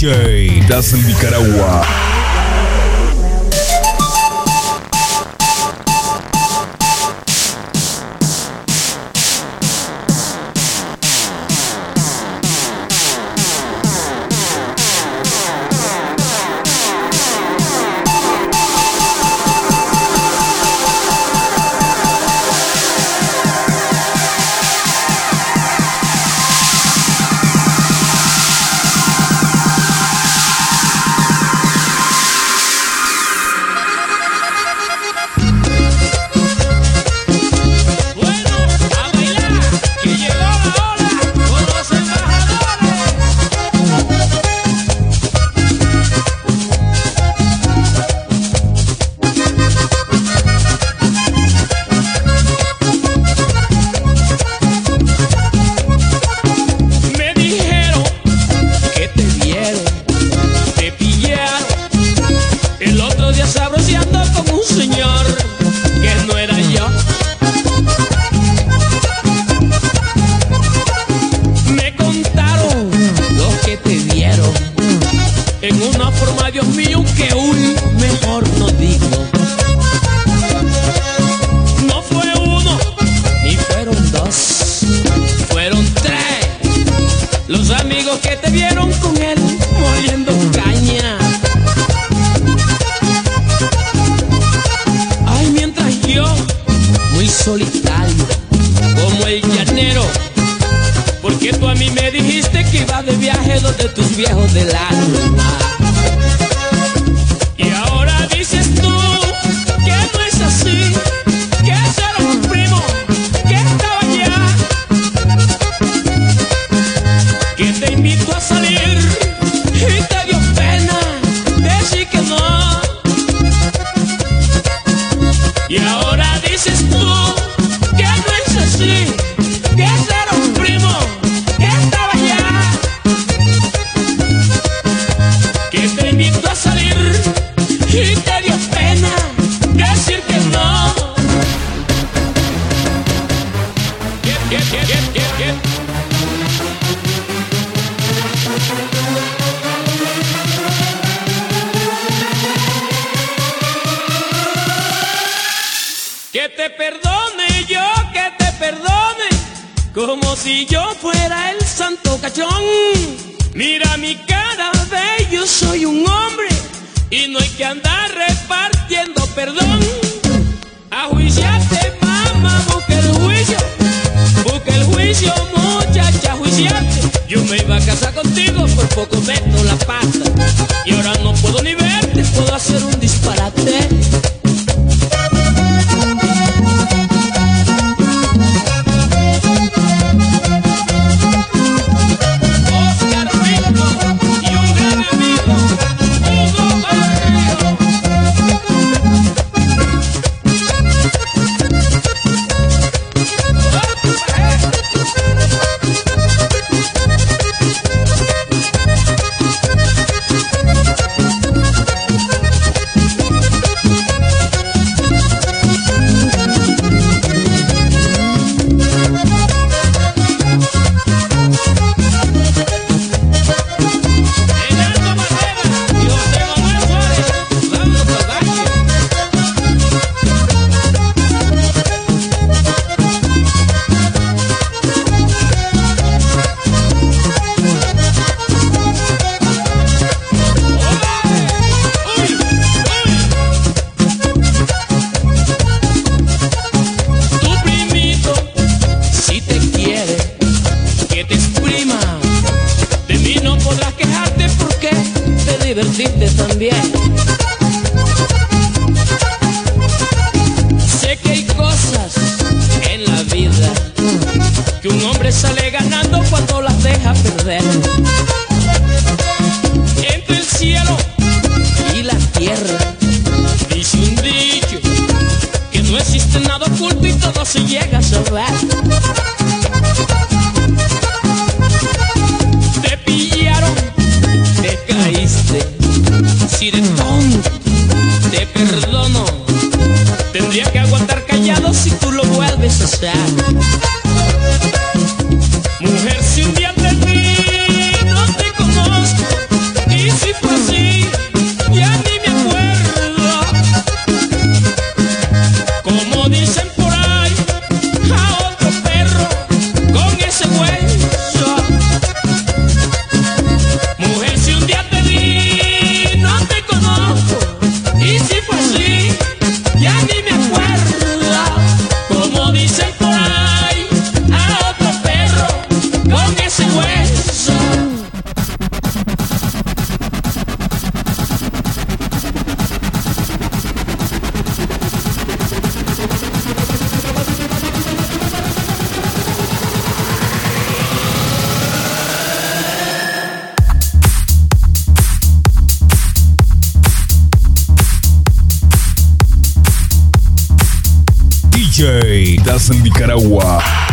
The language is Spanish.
DJ Dazzle Nicaragua. dijiste que iba de viaje donde tus viejos del alma. Y ahora dices tú que no es así, que era un primo, que estaba allá, que te invitó a salir y te dio pena decir que no. Y ahora perdone, yo que te perdone, como si yo fuera el santo cachón. Mira mi cara de yo soy un hombre y no hay que andar repartiendo perdón. A juiciarte podrás quejarte porque te divertiste también. Sé que hay cosas en la vida que un hombre sale ganando cuando las deja perder. Entre el cielo y la tierra dice un dicho que no existe nada oculto y todo se llega a saber. shot. DJ Das Nicaragua.